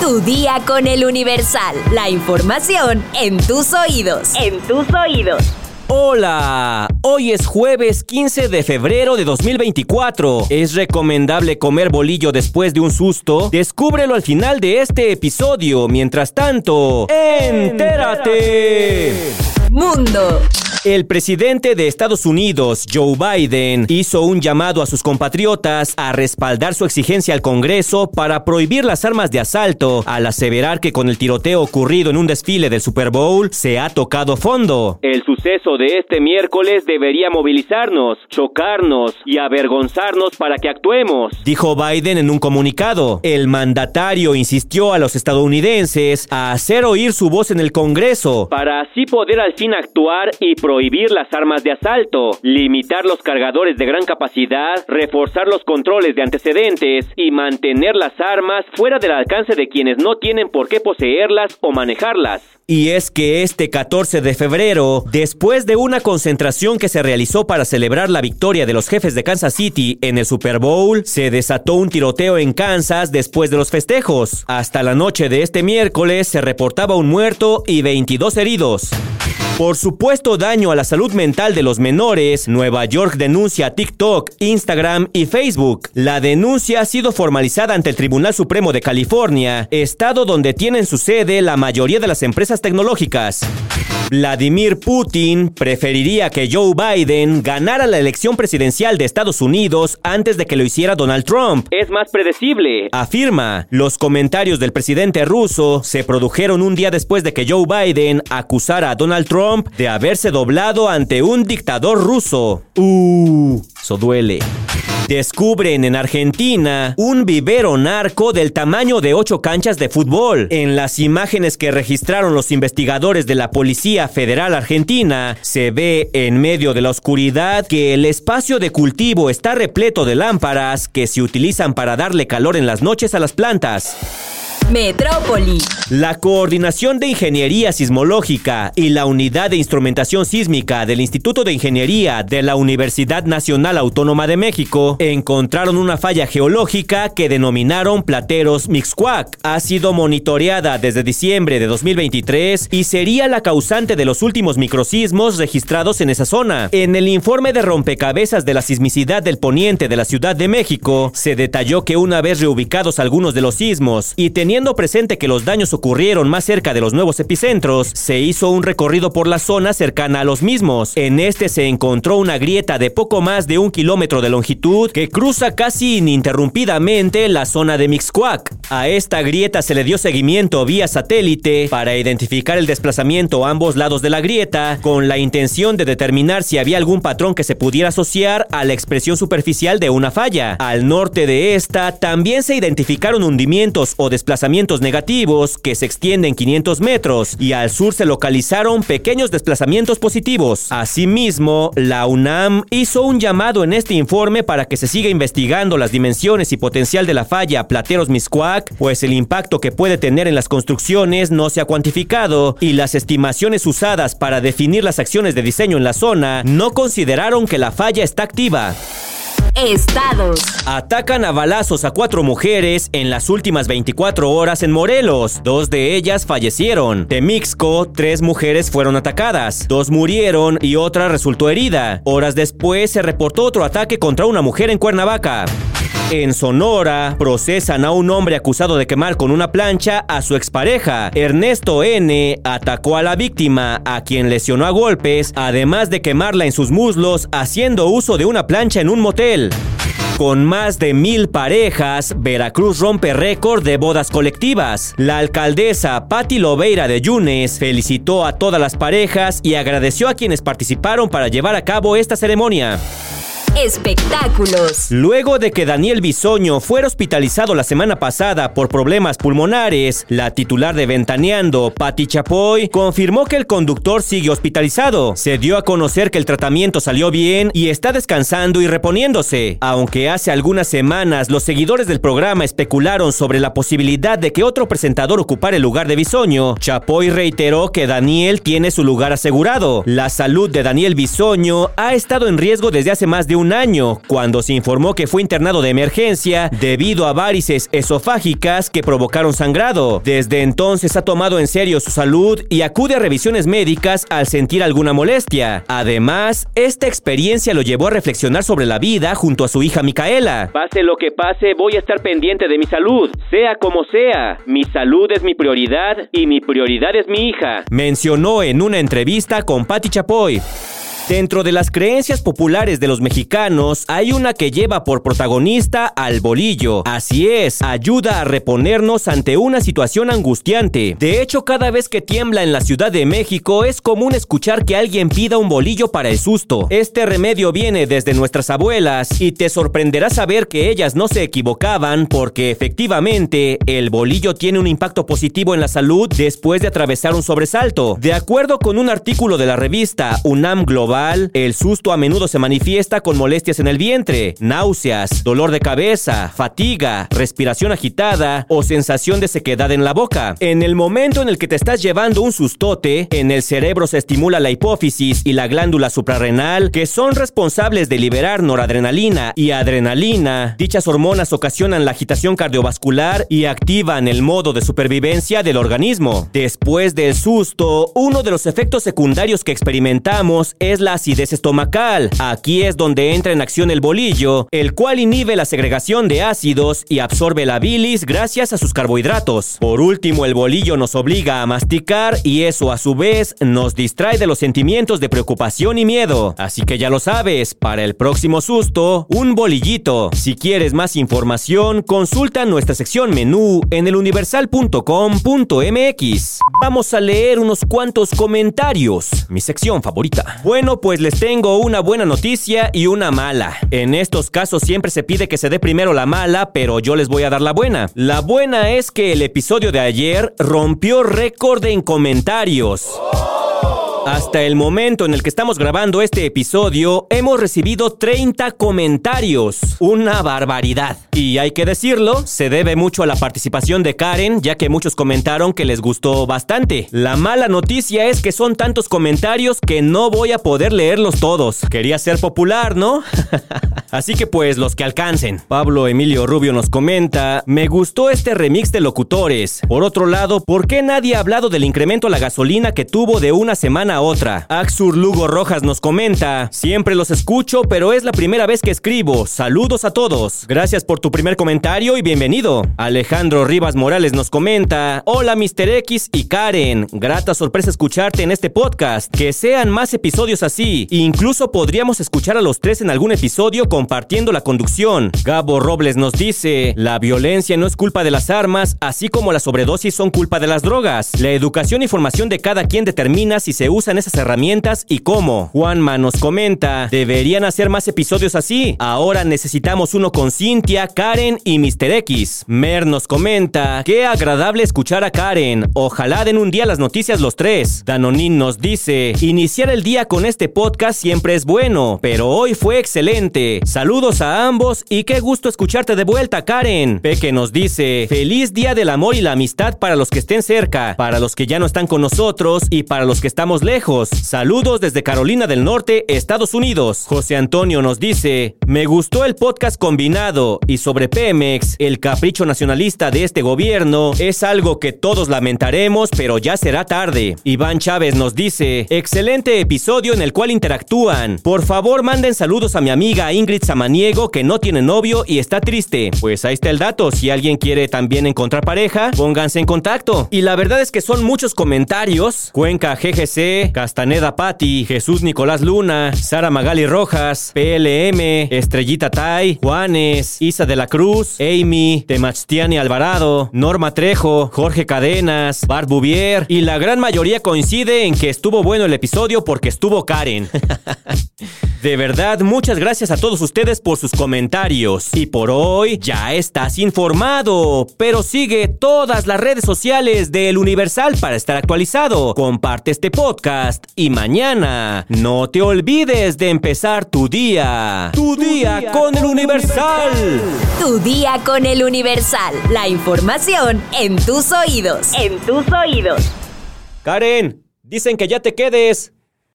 Tu día con el Universal. La información en tus oídos. En tus oídos. Hola, hoy es jueves 15 de febrero de 2024. ¿Es recomendable comer bolillo después de un susto? Descúbrelo al final de este episodio. Mientras tanto, entérate. Mundo. El presidente de Estados Unidos, Joe Biden, hizo un llamado a sus compatriotas a respaldar su exigencia al Congreso para prohibir las armas de asalto, al aseverar que con el tiroteo ocurrido en un desfile del Super Bowl se ha tocado fondo. El suceso de este miércoles debería movilizarnos, chocarnos y avergonzarnos para que actuemos, dijo Biden en un comunicado. El mandatario insistió a los estadounidenses a hacer oír su voz en el Congreso para así poder al fin actuar y prohibir prohibir las armas de asalto, limitar los cargadores de gran capacidad, reforzar los controles de antecedentes y mantener las armas fuera del alcance de quienes no tienen por qué poseerlas o manejarlas. Y es que este 14 de febrero, después de una concentración que se realizó para celebrar la victoria de los jefes de Kansas City en el Super Bowl, se desató un tiroteo en Kansas después de los festejos. Hasta la noche de este miércoles se reportaba un muerto y 22 heridos. Por supuesto daño a la salud mental de los menores, Nueva York denuncia a TikTok, Instagram y Facebook. La denuncia ha sido formalizada ante el Tribunal Supremo de California, estado donde tienen su sede la mayoría de las empresas tecnológicas. Vladimir Putin preferiría que Joe Biden ganara la elección presidencial de Estados Unidos antes de que lo hiciera Donald Trump. Es más predecible, afirma. Los comentarios del presidente ruso se produjeron un día después de que Joe Biden acusara a Donald Trump de haberse doblado ante un dictador ruso. Uh, eso duele. Descubren en Argentina un vivero narco del tamaño de ocho canchas de fútbol. En las imágenes que registraron los investigadores de la Policía Federal Argentina, se ve en medio de la oscuridad que el espacio de cultivo está repleto de lámparas que se utilizan para darle calor en las noches a las plantas. Metrópoli. La Coordinación de Ingeniería Sismológica y la Unidad de Instrumentación Sísmica del Instituto de Ingeniería de la Universidad Nacional Autónoma de México encontraron una falla geológica que denominaron Plateros Mixcuac. Ha sido monitoreada desde diciembre de 2023 y sería la causante de los últimos microsismos registrados en esa zona. En el informe de rompecabezas de la sismicidad del poniente de la Ciudad de México, se detalló que una vez reubicados algunos de los sismos y teniendo Teniendo presente que los daños ocurrieron más cerca de los nuevos epicentros, se hizo un recorrido por la zona cercana a los mismos. En este se encontró una grieta de poco más de un kilómetro de longitud que cruza casi ininterrumpidamente la zona de Mixcoac. A esta grieta se le dio seguimiento vía satélite para identificar el desplazamiento a ambos lados de la grieta, con la intención de determinar si había algún patrón que se pudiera asociar a la expresión superficial de una falla. Al norte de esta también se identificaron hundimientos o desplazamientos desplazamientos negativos que se extienden 500 metros y al sur se localizaron pequeños desplazamientos positivos. Asimismo, la UNAM hizo un llamado en este informe para que se siga investigando las dimensiones y potencial de la falla Plateros Miscuac, pues el impacto que puede tener en las construcciones no se ha cuantificado y las estimaciones usadas para definir las acciones de diseño en la zona no consideraron que la falla está activa. Estados. Atacan a balazos a cuatro mujeres en las últimas 24 horas en Morelos. Dos de ellas fallecieron. Temixco, tres mujeres fueron atacadas. Dos murieron y otra resultó herida. Horas después se reportó otro ataque contra una mujer en Cuernavaca. En Sonora, procesan a un hombre acusado de quemar con una plancha a su expareja. Ernesto N. atacó a la víctima, a quien lesionó a golpes, además de quemarla en sus muslos haciendo uso de una plancha en un motel. Con más de mil parejas, Veracruz rompe récord de bodas colectivas. La alcaldesa Patti Lobeira de Yunes felicitó a todas las parejas y agradeció a quienes participaron para llevar a cabo esta ceremonia. Espectáculos. Luego de que Daniel Bisoño fuera hospitalizado la semana pasada por problemas pulmonares, la titular de Ventaneando, Patti Chapoy, confirmó que el conductor sigue hospitalizado. Se dio a conocer que el tratamiento salió bien y está descansando y reponiéndose. Aunque hace algunas semanas los seguidores del programa especularon sobre la posibilidad de que otro presentador ocupara el lugar de Bisoño, Chapoy reiteró que Daniel tiene su lugar asegurado. La salud de Daniel Bisoño ha estado en riesgo desde hace más de un un año, cuando se informó que fue internado de emergencia debido a varices esofágicas que provocaron sangrado. Desde entonces ha tomado en serio su salud y acude a revisiones médicas al sentir alguna molestia. Además, esta experiencia lo llevó a reflexionar sobre la vida junto a su hija Micaela. Pase lo que pase, voy a estar pendiente de mi salud, sea como sea. Mi salud es mi prioridad y mi prioridad es mi hija. Mencionó en una entrevista con Patti Chapoy. Dentro de las creencias populares de los mexicanos hay una que lleva por protagonista al bolillo. Así es, ayuda a reponernos ante una situación angustiante. De hecho, cada vez que tiembla en la Ciudad de México es común escuchar que alguien pida un bolillo para el susto. Este remedio viene desde nuestras abuelas y te sorprenderá saber que ellas no se equivocaban porque efectivamente el bolillo tiene un impacto positivo en la salud después de atravesar un sobresalto. De acuerdo con un artículo de la revista UNAM Global, el susto a menudo se manifiesta con molestias en el vientre, náuseas, dolor de cabeza, fatiga, respiración agitada o sensación de sequedad en la boca. En el momento en el que te estás llevando un sustote, en el cerebro se estimula la hipófisis y la glándula suprarrenal, que son responsables de liberar noradrenalina y adrenalina. Dichas hormonas ocasionan la agitación cardiovascular y activan el modo de supervivencia del organismo. Después del susto, uno de los efectos secundarios que experimentamos es la acidez estomacal. Aquí es donde entra en acción el bolillo, el cual inhibe la segregación de ácidos y absorbe la bilis gracias a sus carbohidratos. Por último, el bolillo nos obliga a masticar y eso a su vez nos distrae de los sentimientos de preocupación y miedo. Así que ya lo sabes, para el próximo susto, un bolillito. Si quieres más información, consulta nuestra sección menú en eluniversal.com.mx. Vamos a leer unos cuantos comentarios, mi sección favorita. Bueno, pues les tengo una buena noticia y una mala. En estos casos siempre se pide que se dé primero la mala, pero yo les voy a dar la buena. La buena es que el episodio de ayer rompió récord en comentarios. Hasta el momento en el que estamos grabando este episodio, hemos recibido 30 comentarios. Una barbaridad. Y hay que decirlo, se debe mucho a la participación de Karen, ya que muchos comentaron que les gustó bastante. La mala noticia es que son tantos comentarios que no voy a poder leerlos todos. Quería ser popular, ¿no? Así que pues los que alcancen. Pablo Emilio Rubio nos comenta, me gustó este remix de locutores. Por otro lado, ¿por qué nadie ha hablado del incremento a la gasolina que tuvo de una semana otra? Axur Lugo Rojas nos comenta, siempre los escucho, pero es la primera vez que escribo. Saludos a todos. Gracias por tu primer comentario y bienvenido. Alejandro Rivas Morales nos comenta, hola Mr. X y Karen, grata sorpresa escucharte en este podcast. Que sean más episodios así. Incluso podríamos escuchar a los tres en algún episodio compartiendo la conducción. Gabo Robles nos dice, la violencia no es culpa de las armas, así como la sobredosis son culpa de las drogas. La educación y formación de cada quien determina si se usan esas herramientas y cómo. Juanma nos comenta, deberían hacer más episodios así. Ahora necesitamos uno con Cintia, Karen y Mr. X. Mer nos comenta, qué agradable escuchar a Karen. Ojalá den un día las noticias los tres. Danonin nos dice, iniciar el día con este podcast siempre es bueno, pero hoy fue excelente. Saludos a ambos y qué gusto escucharte de vuelta, Karen. Peque nos dice, feliz día del amor y la amistad para los que estén cerca, para los que ya no están con nosotros y para los que estamos lejos. Saludos desde Carolina del Norte, Estados Unidos. José Antonio nos dice, me gustó el podcast combinado y sobre Pemex, el capricho nacionalista de este gobierno es algo que todos lamentaremos, pero ya será tarde. Iván Chávez nos dice, excelente episodio en el cual interactúan. Por favor, manden saludos a mi amiga Ingrid Samaniego que no tiene novio y está triste. Pues ahí está el dato. Si alguien quiere también encontrar pareja, pónganse en contacto. Y la verdad es que son muchos comentarios. Cuenca GGC, Castaneda Patti, Jesús Nicolás Luna, Sara Magali Rojas, PLM, Estrellita Tai, Juanes, Isa de la Cruz, Amy, Temachtiani Alvarado, Norma Trejo, Jorge Cadenas, Bart Bouvier y la gran mayoría coincide en que estuvo bueno el episodio porque estuvo Karen. de verdad, muchas gracias a todos ustedes por sus comentarios. Y por hoy ya estás informado, pero sigue todas las redes sociales de El Universal para estar actualizado. Comparte este podcast y mañana no te olvides de empezar tu día. Tu, día, día, con El Universal. Tu día con El Universal. La información en tus oídos. En tus oídos. Karen, dicen que ya te quedes.